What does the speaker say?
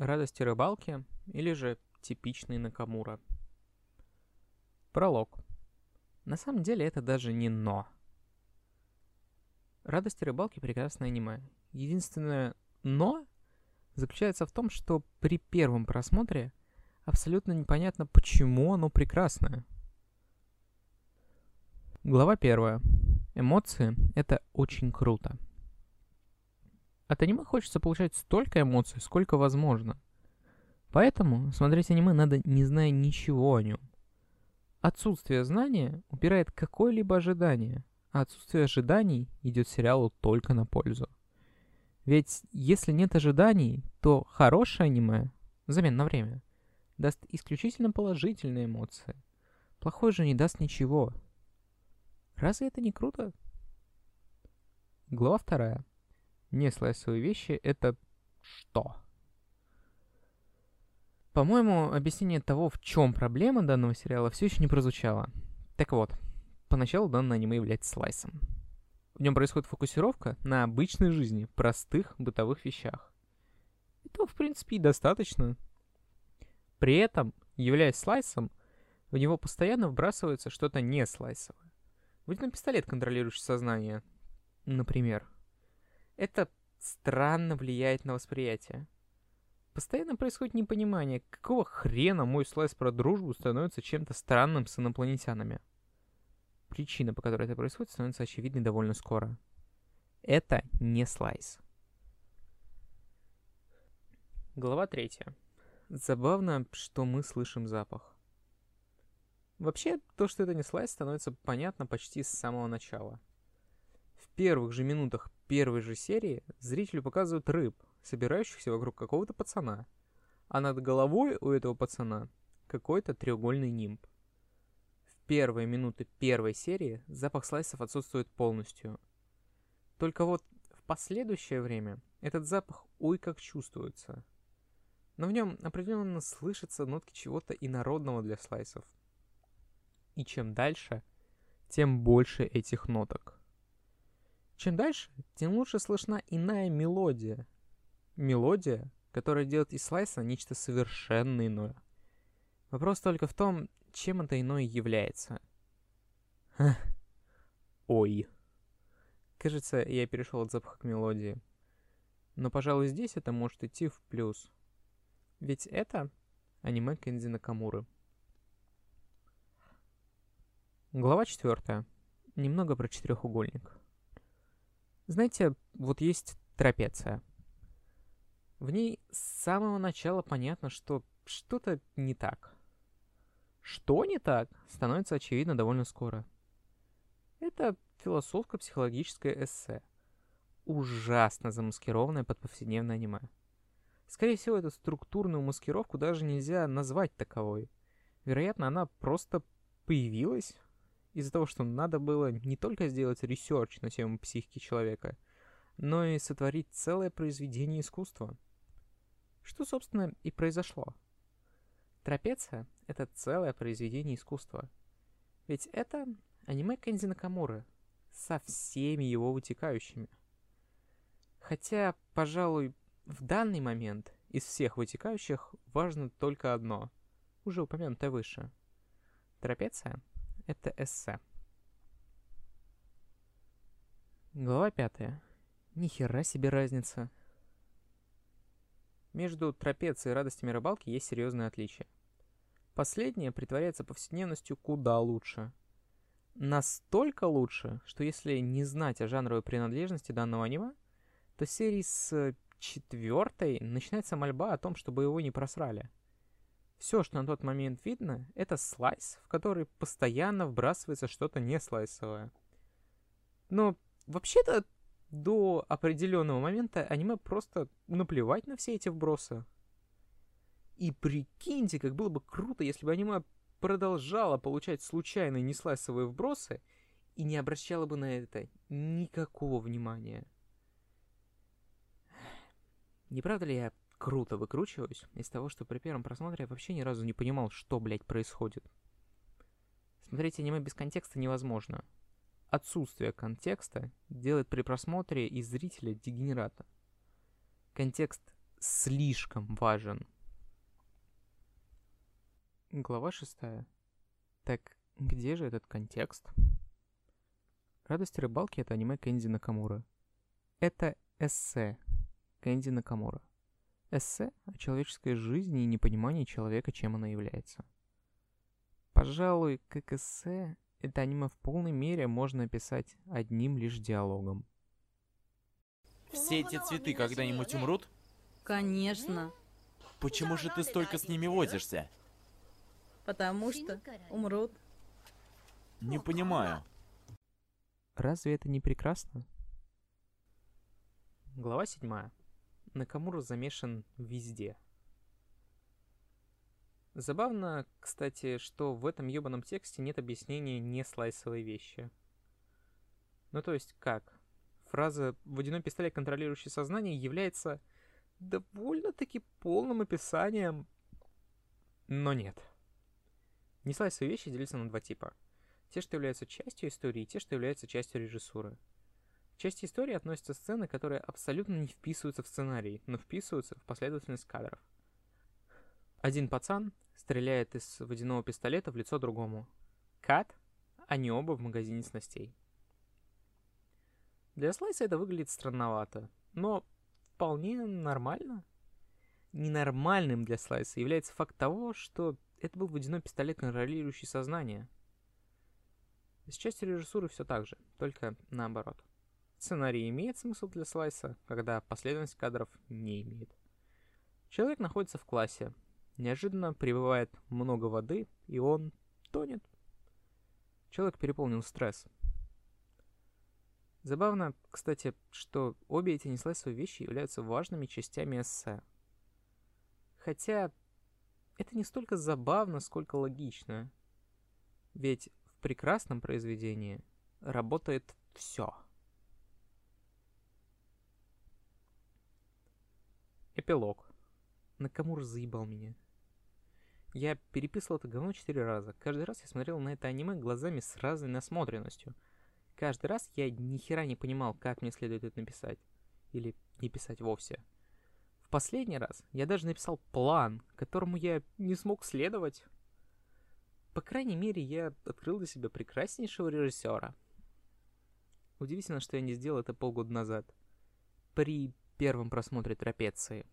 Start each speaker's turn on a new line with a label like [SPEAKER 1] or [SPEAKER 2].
[SPEAKER 1] Радости рыбалки или же типичный Накамура. Пролог. На самом деле это даже не «но». Радости рыбалки — прекрасное аниме. Единственное «но» заключается в том, что при первом просмотре абсолютно непонятно, почему оно прекрасное. Глава первая. Эмоции — это очень круто. От аниме хочется получать столько эмоций, сколько возможно. Поэтому смотреть аниме надо, не зная ничего о нем. Отсутствие знания упирает какое-либо ожидание, а отсутствие ожиданий идет сериалу только на пользу. Ведь если нет ожиданий, то хорошее аниме, замен на время, даст исключительно положительные эмоции. Плохое же не даст ничего. Разве это не круто? Глава вторая. Не слайсовые вещи — это что? По-моему, объяснение того, в чем проблема данного сериала, все еще не прозвучало. Так вот, поначалу данное аниме является слайсом. В нем происходит фокусировка на обычной жизни, простых бытовых вещах. Этого, в принципе, и достаточно. При этом, являясь слайсом, в него постоянно вбрасывается что-то не слайсовое. Водяной пистолет, контролирующий сознание, например. Это странно влияет на восприятие. Постоянно происходит непонимание, какого хрена мой слайс про дружбу становится чем-то странным с инопланетянами. Причина, по которой это происходит, становится очевидной довольно скоро. Это не слайс. Глава третья. Забавно, что мы слышим запах. Вообще, то, что это не слайс, становится понятно почти с самого начала. В первых же минутах первой же серии зрителю показывают рыб, собирающихся вокруг какого-то пацана, а над головой у этого пацана какой-то треугольный нимб. В первые минуты первой серии запах слайсов отсутствует полностью. Только вот в последующее время этот запах ой как чувствуется. Но в нем определенно слышатся нотки чего-то инородного для слайсов. И чем дальше, тем больше этих ноток. Чем дальше, тем лучше слышна иная мелодия. Мелодия, которая делает из слайса нечто совершенно иное. Вопрос только в том, чем это иное является. Ой. Кажется, я перешел от запаха к мелодии. Но, пожалуй, здесь это может идти в плюс. Ведь это аниме Кэнди Накамуры. Глава четвертая. Немного про четырехугольник. Знаете, вот есть трапеция. В ней с самого начала понятно, что что-то не так. Что не так, становится очевидно довольно скоро. Это философско-психологическое эссе. Ужасно замаскированное под повседневное аниме. Скорее всего, эту структурную маскировку даже нельзя назвать таковой. Вероятно, она просто появилась из-за того, что надо было не только сделать research на тему психики человека, но и сотворить целое произведение искусства. Что, собственно, и произошло. Трапеция — это целое произведение искусства. Ведь это аниме Кэнзи Накамуры со всеми его вытекающими. Хотя, пожалуй, в данный момент из всех вытекающих важно только одно, уже упомянутое выше. Трапеция это эссе. Глава пятая. Ни хера себе разница. Между трапецией и радостями рыбалки есть серьезное отличие. Последнее притворяется повседневностью куда лучше. Настолько лучше, что если не знать о жанровой принадлежности данного аниме, то серии с четвертой начинается мольба о том, чтобы его не просрали – все, что на тот момент видно, это слайс, в который постоянно вбрасывается что-то не слайсовое. Но вообще-то до определенного момента аниме просто наплевать на все эти вбросы. И прикиньте, как было бы круто, если бы аниме продолжало получать случайные неслайсовые вбросы и не обращало бы на это никакого внимания. Не правда ли я круто выкручиваюсь из того, что при первом просмотре я вообще ни разу не понимал, что, блядь, происходит. Смотреть аниме без контекста невозможно. Отсутствие контекста делает при просмотре из зрителя дегенерата. Контекст слишком важен. Глава шестая. Так где же этот контекст? «Радость рыбалки» — это аниме Кэнди Накамура. Это эссе Кэнди Накамура. Эссе о человеческой жизни и непонимании человека, чем она является. Пожалуй, как эссе, это аниме в полной мере можно описать одним лишь диалогом.
[SPEAKER 2] Все эти цветы когда-нибудь умрут?
[SPEAKER 3] Конечно.
[SPEAKER 2] Почему же ты столько с ними возишься?
[SPEAKER 3] Потому что умрут.
[SPEAKER 2] Не понимаю.
[SPEAKER 1] Разве это не прекрасно? Глава седьмая. Накамура замешан везде. Забавно, кстати, что в этом ебаном тексте нет объяснения не слайсовой вещи. Ну то есть как? Фраза «водяной пистолет, контролирующий сознание» является довольно-таки полным описанием, но нет. Неслайсовые вещи делятся на два типа. Те, что являются частью истории, и те, что являются частью режиссуры. К части истории относятся сцены, которые абсолютно не вписываются в сценарий, но вписываются в последовательность кадров. Один пацан стреляет из водяного пистолета в лицо другому. Кат, они оба в магазине снастей. Для слайса это выглядит странновато, но вполне нормально. Ненормальным для слайса является факт того, что это был водяной пистолет, контролирующий сознание. С частью режиссуры все так же, только наоборот. Сценарий имеет смысл для слайса, когда последовательность кадров не имеет. Человек находится в классе. Неожиданно прибывает много воды, и он тонет. Человек переполнил стресс. Забавно, кстати, что обе эти неслайсовые вещи являются важными частями эссе. Хотя это не столько забавно, сколько логично. Ведь в прекрасном произведении работает все. Эпилог. Накамур заебал меня. Я переписывал это говно четыре раза. Каждый раз я смотрел на это аниме глазами с разной насмотренностью. Каждый раз я ни хера не понимал, как мне следует это написать. Или не писать вовсе последний раз я даже написал план, которому я не смог следовать. По крайней мере, я открыл для себя прекраснейшего режиссера. Удивительно, что я не сделал это полгода назад. При первом просмотре трапеции.